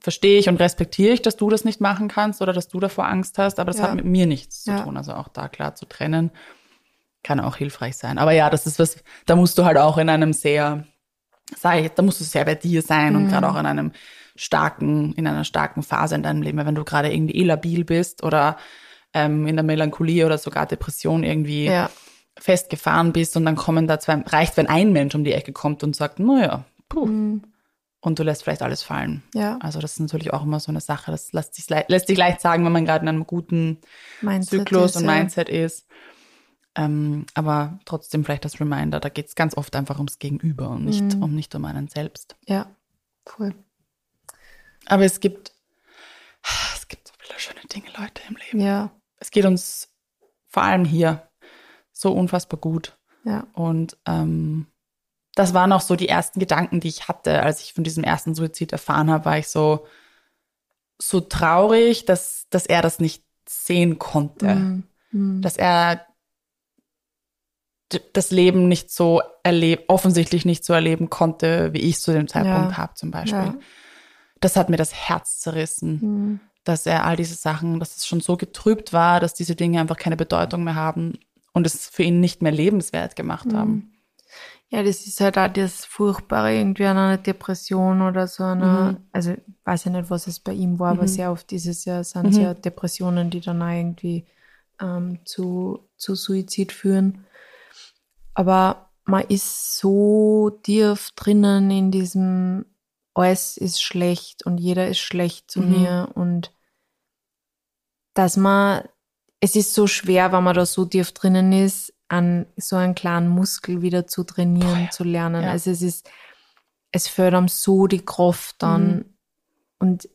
Verstehe ich und respektiere ich, dass du das nicht machen kannst oder dass du davor Angst hast, aber das Ja. hat mit mir nichts zu Ja. tun. Also auch da klar zu trennen, kann auch hilfreich sein. Aber ja, das ist was, da musst du halt auch in einem sehr, sag ich, da musst du sehr bei dir sein und Mhm. gerade auch in einem starken, in einer starken Phase in deinem Leben, wenn du gerade irgendwie eh labil bist oder ähm, in der Melancholie oder sogar Depression irgendwie Ja. festgefahren bist und dann kommen da zwei, reicht, wenn ein Mensch um die Ecke kommt und sagt, naja, puh. Mhm. Und du lässt vielleicht alles fallen. Ja. Also das ist natürlich auch immer so eine Sache, das lässt sich, lässt sich leicht sagen, wenn man gerade in einem guten Mindset Zyklus ist, und ja. Mindset ist. Ähm, aber trotzdem vielleicht das Reminder, da geht es ganz oft einfach ums Gegenüber und nicht, Mhm. um nicht um einen selbst. Ja, voll. Aber es gibt, es gibt so viele schöne Dinge, Leute, im Leben. Ja, Es geht uns vor allem hier so unfassbar gut. ja. Und ähm, das waren auch so die ersten Gedanken, die ich hatte, als ich von diesem ersten Suizid erfahren habe, war ich so, so traurig, dass, dass er das nicht sehen konnte. Mhm. Mhm. Dass er das Leben nicht so erleben, offensichtlich nicht so erleben konnte, wie ich es zu dem Zeitpunkt Ja. habe, zum Beispiel. Ja. Das hat mir das Herz zerrissen Mhm. dass er all diese Sachen, dass es schon so getrübt war, dass diese Dinge einfach keine Bedeutung mehr haben und es für ihn nicht mehr lebenswert gemacht Mhm. haben. Ja, das ist halt auch das Furchtbare irgendwie an einer Depression oder so einer, Mhm. also ich weiß ja nicht, was es bei ihm war, aber Mhm. sehr oft ist es ja, sind Mhm. es ja Depressionen, die dann auch irgendwie ähm, zu, zu Suizid führen. Aber man ist so tief drinnen in diesem, alles ist schlecht und jeder ist schlecht zu Mhm. mir und dass man, es ist so schwer, wenn man da so tief drinnen ist, an so einen kleinen Muskel wieder zu trainieren, Boah, ja. zu lernen. Ja. Also es ist, es einem so die Kraft dann. Mhm. Und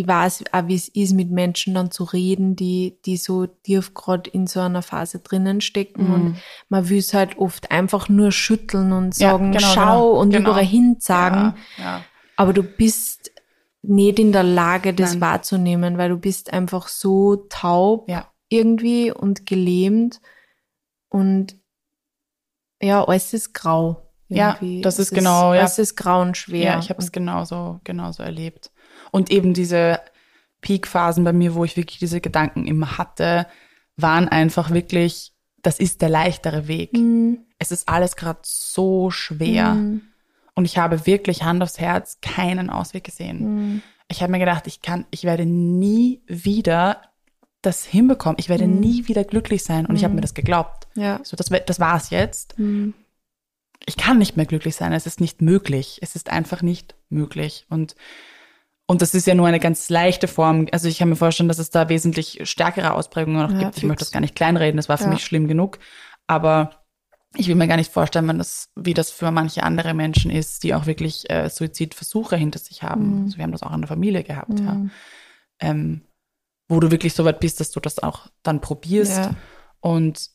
ich weiß auch, wie es ist, mit Menschen dann zu reden, die, die so tief gerade in so einer Phase drinnen stecken. Mhm. Und man will es halt oft einfach nur schütteln und Ja, sagen, genau, schau genau, und genau. überall hin sagen. Ja, ja. Aber du bist nicht in der Lage, das Nein. wahrzunehmen, weil du bist einfach so taub ja. irgendwie und gelähmt und ja, alles ist grau. Ja, irgendwie. das Es ist genau, ja. Alles ist grau und schwer. Ja, ich habe es genauso, genauso erlebt. Und eben diese Peak-Phasen bei mir, wo ich wirklich diese Gedanken immer hatte, waren einfach wirklich, das ist der leichtere Weg. Mhm. Es ist alles gerade so schwer. Mhm. Und ich habe wirklich Hand aufs Herz keinen Ausweg gesehen. Mhm. Ich habe mir gedacht, ich kann, ich werde nie wieder das hinbekommen. Ich werde Mhm. nie wieder glücklich sein. Und ich habe mir das geglaubt. Ja. So, das, das war's jetzt. Mhm. Ich kann nicht mehr glücklich sein. Es ist nicht möglich. Es ist einfach nicht möglich. Und, und das ist ja nur eine ganz leichte Form. Also ich kann mir vorstellen, dass es da wesentlich stärkere Ausprägungen noch Ja, gibt. Ich fix. möchte das gar nicht kleinreden. Das war für Ja. mich schlimm genug. Aber ich will mir gar nicht vorstellen, wenn das, wie das für manche andere Menschen ist, die auch wirklich äh, Suizidversuche hinter sich haben. Mhm. Also wir haben das auch in der Familie gehabt, ja. Mhm. Ähm, wo du wirklich so weit bist, dass du das auch dann probierst. Ja. Und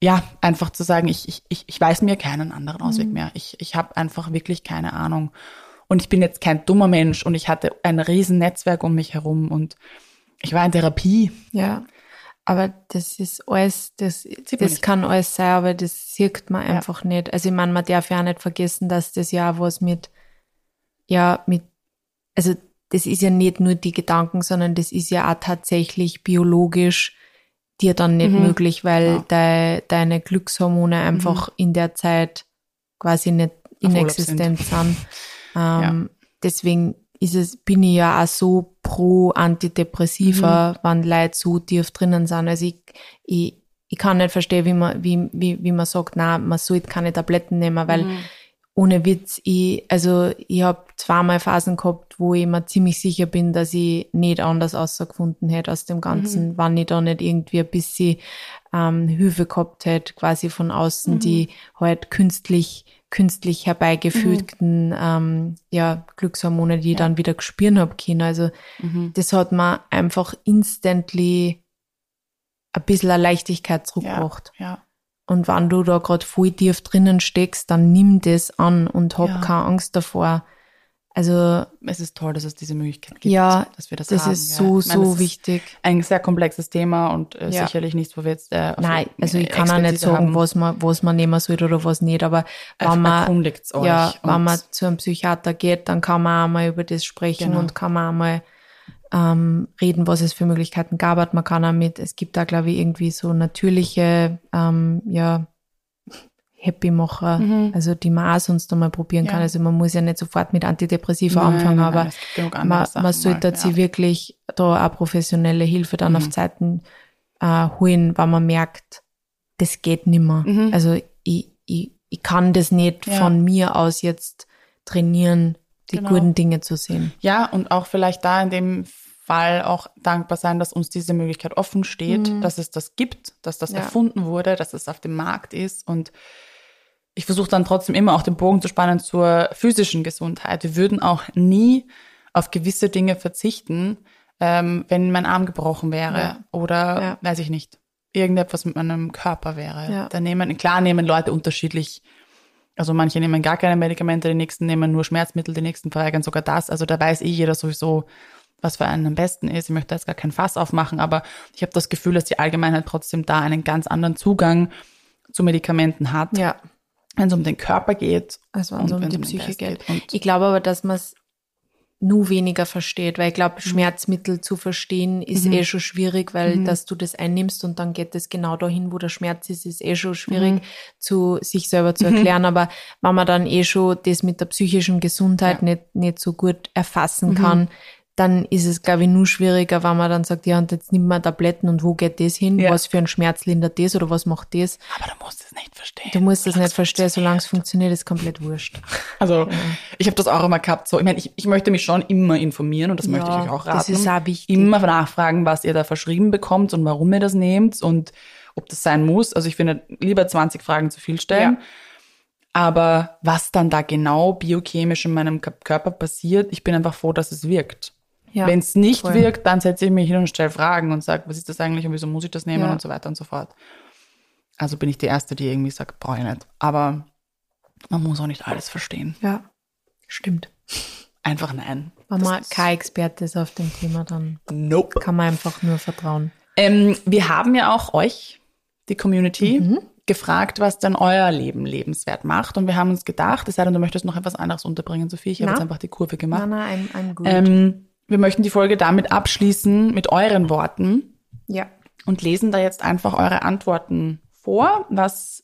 ja, einfach zu sagen, ich, ich, ich, ich weiß mir keinen anderen Ausweg Mhm. mehr. Ich, ich habe einfach wirklich keine Ahnung. Und ich bin jetzt kein dummer Mensch und ich hatte ein riesen Netzwerk um mich herum und ich war in Therapie. Ja, aber das ist alles, das, das kann alles sein, aber das sieht man Ja. einfach nicht. Also ich meine, man darf ja auch nicht vergessen, dass das ja auch was mit, ja, mit, also das ist ja nicht nur die Gedanken, sondern das ist ja auch tatsächlich biologisch dir dann nicht Mhm. möglich, weil Ja. Mhm. dei, deine Glückshormone einfach in der Zeit quasi nicht Auf inexistent sind. Ähm, Deswegen ist es, bin ich ja auch so pro Antidepressiva, wenn Leute so tief drinnen sind. Also ich, ich, ich kann nicht verstehen, wie man, wie, wie, wie man sagt, na, man sollte keine Tabletten nehmen, weil ohne Witz, ich, also ich habe zweimal Phasen gehabt, wo ich mir ziemlich sicher bin, dass ich nicht anders ausgefunden hätte aus dem Ganzen, wenn ich da nicht irgendwie ein bisschen ähm, Hilfe gehabt hätte, quasi von außen, die halt künstlich, künstlich herbeigefügten ähm, ja, Glückshormone, die ich dann wieder gespürt habe können. Also das hat mir einfach instantly ein bisschen eine Leichtigkeit Ja, zurückgebracht. ja. Und wenn du da gerade voll tief drinnen steckst, dann nimm das an und hab Ja. keine Angst davor. Also Es ist toll, dass es diese Möglichkeit gibt, ja, dass wir das, das, haben. ist ja. so, Ich meine, so das ist wichtig. Ein sehr komplexes Thema und äh, Ja. sicherlich nichts, wo wir jetzt äh, Nein, also ich kann auch nicht sagen, haben. was man, was man nehmen sollte oder was nicht, aber wenn man, ja, wenn man zu einem Psychiater geht, dann kann man auch mal über das sprechen Genau. und kann man auch mal ähm, reden, was es für Möglichkeiten gab. Man kann auch mit, es gibt da, glaube ich, irgendwie so natürliche, ähm, ja, Happy-Macher, also die man auch sonst einmal probieren Mhm. Ja. kann. Also man muss ja nicht sofort mit Antidepressiva Nein, anfangen, nein, aber man, man sollte mal, sich ja. wirklich da auch professionelle Hilfe dann Mhm. auf Zeiten äh, holen, wenn man merkt, das geht nimmer. Also ich, ich, ich kann das nicht Mhm. Ja. von mir aus jetzt trainieren, die Genau. guten Dinge zu sehen. Ja, und auch vielleicht da in dem Fall auch dankbar sein, dass uns diese Möglichkeit offen steht, dass es das gibt, dass das Mhm. Ja. erfunden wurde, dass es auf dem Markt ist. Und ich versuche dann trotzdem immer auch den Bogen zu spannen zur physischen Gesundheit. Wir würden auch nie auf gewisse Dinge verzichten, ähm, wenn mein Arm gebrochen wäre Ja. oder Ja. weiß ich nicht, irgendetwas mit meinem Körper wäre. Ja. Da nehmen, klar nehmen Leute unterschiedlich also manche nehmen gar keine Medikamente, die nächsten nehmen nur Schmerzmittel, die nächsten verweigern sogar das. Also da weiß eh jeder sowieso, was für einen am besten ist. Ich möchte jetzt gar kein Fass aufmachen, aber ich habe das Gefühl, dass die Allgemeinheit trotzdem da einen ganz anderen Zugang zu Medikamenten hat, Ja, wenn es um den Körper geht. also wenn es um die Psyche Geist geht. Und Ich glaube aber, dass man es nur weniger versteht, weil ich glaube, Mhm. Schmerzmittel zu verstehen ist eh schon schwierig, weil dass du das einnimmst und dann geht es genau dahin, wo der Schmerz ist, ist eh schon schwierig Mhm. zu sich selber zu erklären. Aber wenn man dann eh schon das mit der psychischen Gesundheit Ja. Mhm. nicht, nicht so gut erfassen kann, dann ist es, glaube ich, nur schwieriger, wenn man dann sagt, ja, und jetzt nimmt man Tabletten und wo geht das hin? Ja. Was für ein Schmerz lindert das oder was macht das? aber du musst es nicht verstehen. Du musst das Solange nicht es verstehen, solange es funktioniert. ist komplett wurscht. Also ich habe das auch immer gehabt. So, ich meine, ich, ich möchte mich schon immer informieren und das möchte ich Ja, euch auch raten. das ist auch wichtig. Immer nachfragen, was ihr da verschrieben bekommt und warum ihr das nehmt und ob das sein muss. Also ich finde, lieber 20 Fragen zu viel stellen. Ja. Aber was dann da genau biochemisch in meinem Körper passiert, ich bin einfach froh, dass es wirkt. Ja, Wenn es nicht voll. wirkt, dann setze ich mich hin und stelle Fragen und sage, was ist das eigentlich und wieso muss ich das nehmen Ja. und so weiter und so fort. Also bin ich die Erste, die irgendwie sagt, brauche ich nicht. Aber man muss auch nicht alles verstehen. Ja, stimmt. Einfach nein. Wenn man kein Experte ist auf dem Thema, dann Nope. kann man einfach nur vertrauen. Ähm, wir haben ja auch euch, die Community, Mhm. gefragt, was denn euer Leben lebenswert macht. Und wir haben uns gedacht, es sei denn, du möchtest noch etwas anderes unterbringen, Sophie. Ich habe jetzt einfach die Kurve gemacht. Nein, nein, I'm, I'm good. Ähm, wir möchten die Folge damit abschließen mit euren Worten ja. und lesen da jetzt einfach eure Antworten vor, was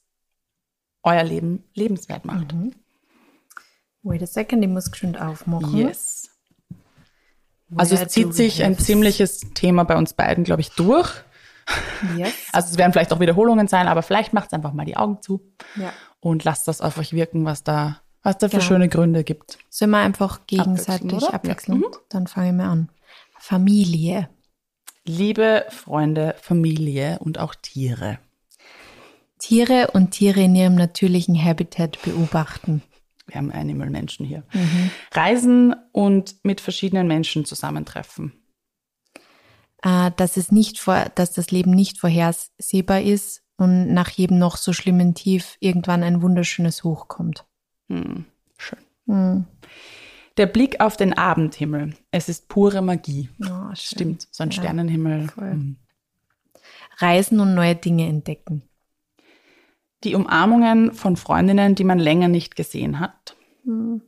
euer Leben lebenswert macht. Mhm. Wait a second, ich muss geschwind aufmachen. Yes. Also Where es zieht sich ein ziemliches Thema bei uns beiden, glaube ich, durch. Yes. Also es werden vielleicht auch Wiederholungen sein, aber vielleicht macht einfach mal die Augen zu ja. und lasst das auf euch wirken, was da, was da für Genau. schöne Gründe gibt. Sollen wir einfach gegenseitig oder? abwechseln? Ja. Mhm. Dann fange ich mal an. Familie. Liebe Freunde, Familie und auch Tiere. Tiere und Tiere in ihrem natürlichen Habitat beobachten. Wir haben Animal-Menschen hier. Mhm. Reisen und mit verschiedenen Menschen zusammentreffen. Äh, dass, es nicht vor, dass das Leben nicht vorhersehbar ist und nach jedem noch so schlimmen Tief irgendwann ein wunderschönes Hoch kommt. Hm. Schön. Hm. Der Blick auf den Abendhimmel. Es ist pure Magie. Oh, Stimmt, so ein ja, Sternenhimmel. Hm. Reisen und neue Dinge entdecken. Die Umarmungen von Freundinnen, die man länger nicht gesehen hat. Hm.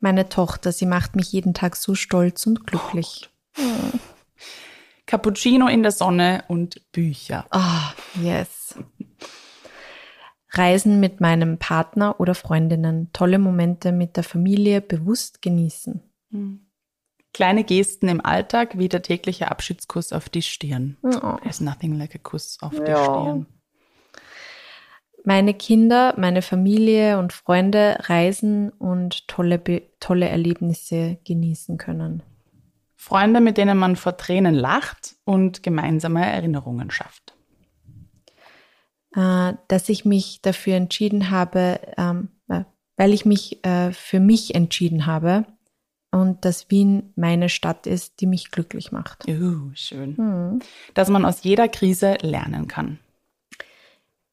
Meine Tochter, sie macht mich jeden Tag so stolz und glücklich. Oh. Cappuccino in der Sonne und Bücher. Ah, oh, yes. Reisen mit meinem Partner oder Freundinnen, tolle Momente mit der Familie bewusst genießen. Hm. Kleine Gesten im Alltag wie der tägliche Abschiedskuss auf die Stirn. Oh. There's nothing like a Kuss auf die ja. Stirn. Meine Kinder, meine Familie und Freunde reisen und tolle, tolle Erlebnisse genießen können. Freunde, mit denen man vor Tränen lacht und gemeinsame Erinnerungen schafft. Äh, dass ich mich dafür entschieden habe, ähm, äh, weil ich mich äh, für mich entschieden habe und dass Wien meine Stadt ist, die mich glücklich macht. Uh, schön. Hm. Dass man aus jeder Krise lernen kann.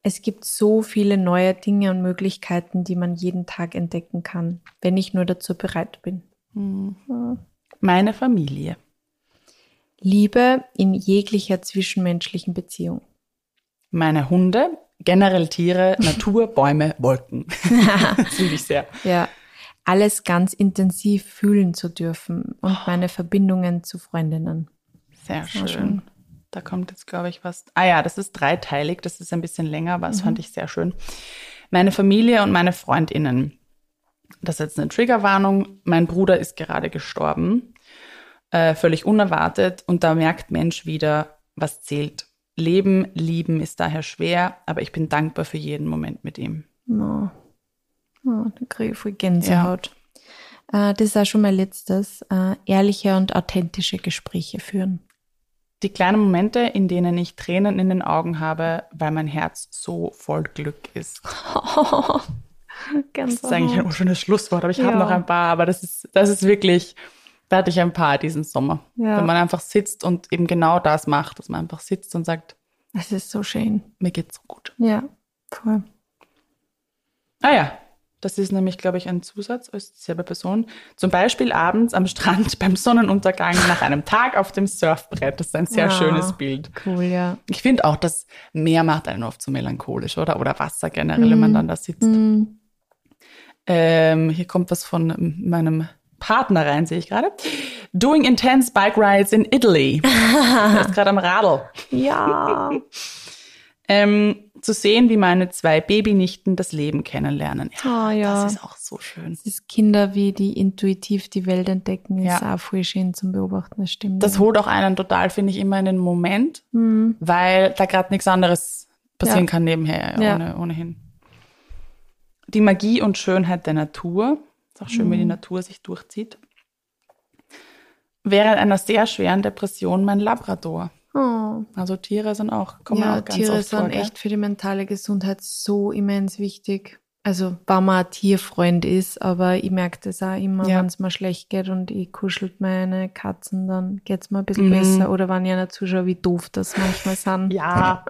Es gibt so viele neue Dinge und Möglichkeiten, die man jeden Tag entdecken kann, wenn ich nur dazu bereit bin. Hm. Hm. Meine Familie. Liebe in jeglicher zwischenmenschlichen Beziehung. Meine Hunde, generell Tiere, Natur, Bäume, Wolken. das liebe ich sehr. Ja. Alles ganz intensiv fühlen zu dürfen und oh. meine Verbindungen zu Freundinnen. Sehr schön. schön. Da kommt jetzt, glaube ich, was. Ah ja, das ist dreiteilig, das ist ein bisschen länger, aber das mhm. fand ich sehr schön. Meine Familie und meine Freundinnen das ist jetzt eine Triggerwarnung, mein Bruder ist gerade gestorben, äh, völlig unerwartet und da merkt Mensch wieder, was zählt. Leben, lieben ist daher schwer, aber ich bin dankbar für jeden Moment mit ihm. Oh, oh da kriege ich voll Gänsehaut. Ja. Äh, das ist auch schon mein letztes. Äh, ehrliche und authentische Gespräche führen. Die kleinen Momente, in denen ich Tränen in den Augen habe, weil mein Herz so voll Glück ist. Ganz das ist eigentlich ein schönes Schlusswort, aber ich ja. habe noch ein paar, aber das ist, das ist wirklich, da hatte ich ein paar diesen Sommer. Ja. Wenn man einfach sitzt und eben genau das macht, dass man einfach sitzt und sagt, es ist so schön. Mir geht's so gut. Ja, voll. Ah ja, das ist nämlich, glaube ich, ein Zusatz als dieselbe Person. Zum Beispiel abends am Strand beim Sonnenuntergang nach einem Tag auf dem Surfbrett. Das ist ein sehr ja, schönes Bild. Cool, ja. Ich finde auch, das Meer macht einen oft so melancholisch, oder? Oder Wasser generell, mm. wenn man dann da sitzt. Mm. Ähm, hier kommt was von meinem Partner rein, sehe ich gerade. Doing intense bike rides in Italy. er ist gerade am Radl. Ja. ähm, zu sehen, wie meine zwei Babynichten das Leben kennenlernen. Ja, oh, ja. Das ist auch so schön. Das ist Kinder, wie die intuitiv die Welt entdecken, ist ja. auch voll schön zum Beobachten, das stimmt. Das holt auch einen total, finde ich, immer in den Moment, mhm. weil da gerade nichts anderes passieren ja. kann nebenher, ja. ohne, ohnehin die Magie und Schönheit der Natur. Ist auch schön, mhm. wie die Natur sich durchzieht. Während einer sehr schweren Depression mein Labrador. Oh. Also Tiere sind auch, kommen ja, auch ganz Tiere oft sind vor, echt für die mentale Gesundheit so immens wichtig. Also, wenn man ein Tierfreund ist, aber ich merke das auch immer, ja. wenn es mir schlecht geht und ich kuschelt meine Katzen, dann geht es mir ein bisschen mhm. besser. Oder wenn ich einer zuschaue, wie doof das manchmal sind. Ja,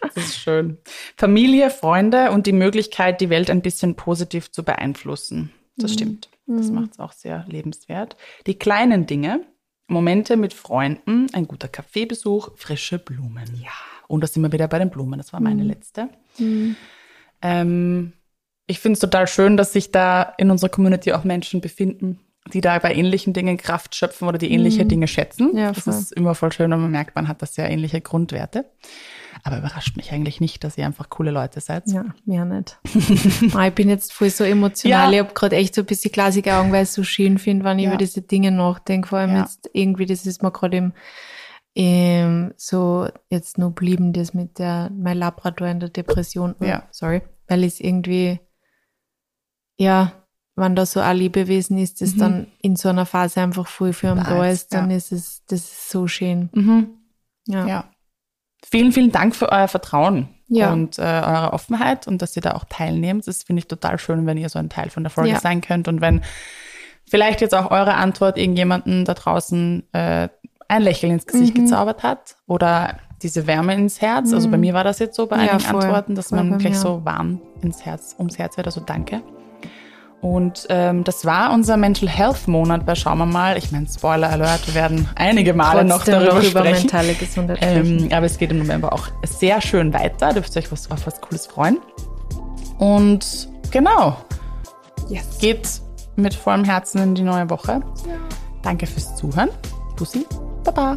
das ist schön. Familie, Freunde und die Möglichkeit, die Welt ein bisschen positiv zu beeinflussen. Das mhm. stimmt. Das mhm. macht es auch sehr lebenswert. Die kleinen Dinge, Momente mit Freunden, ein guter Kaffeebesuch, frische Blumen. Ja. Und da sind wir wieder bei den Blumen. Das war meine mhm. letzte. Mhm. Ähm, ich finde es total schön, dass sich da in unserer Community auch Menschen befinden, die da bei ähnlichen Dingen Kraft schöpfen oder die ähnliche mhm. Dinge schätzen. Ja, das ist immer voll schön, wenn man merkt, man hat das sehr ähnliche Grundwerte. Aber überrascht mich eigentlich nicht, dass ihr einfach coole Leute seid. Ja, mir nicht. Ah, ich bin jetzt voll so emotional. Ja. Ich habe gerade echt so ein bisschen glasige Augen, weil ich es so schön finde, wenn ich ja. über diese Dinge nachdenke. Vor allem ja. jetzt irgendwie, das ist mir gerade im, im, so jetzt nur blieben, das mit der, mein Labrador in der Depression. Oh, ja. Sorry. Weil es irgendwie, ja, wenn da so ein Lebewesen ist, das mhm. dann in so einer Phase einfach voll für einen da ist, dann ist es, das ist so schön. Mhm. Ja. ja. Vielen, vielen Dank für euer Vertrauen Ja. und äh, eure Offenheit und dass ihr da auch teilnehmt. Das finde ich total schön, wenn ihr so ein Teil von der Folge Ja. sein könnt und wenn vielleicht jetzt auch eure Antwort irgendjemanden da draußen äh, ein Lächeln ins Gesicht Mhm. gezaubert hat oder diese Wärme ins Herz. Also bei mir war das jetzt so bei Ja, einigen voll. Antworten, dass man gleich so warm ins Herz, ums Herz wird. Also danke. Und ähm, das war unser Mental Health Monat bei Schauen wir mal. Ich meine, Spoiler Alert, wir werden einige Male noch Trotzdem darüber noch über sprechen. mentale Gesundheit. Ähm, aber es geht im November auch sehr schön weiter. Dürft ihr euch was, auf was Cooles freuen. Und genau, Yes. geht mit vollem Herzen in die neue Woche. Danke fürs Zuhören. Bussi, Baba.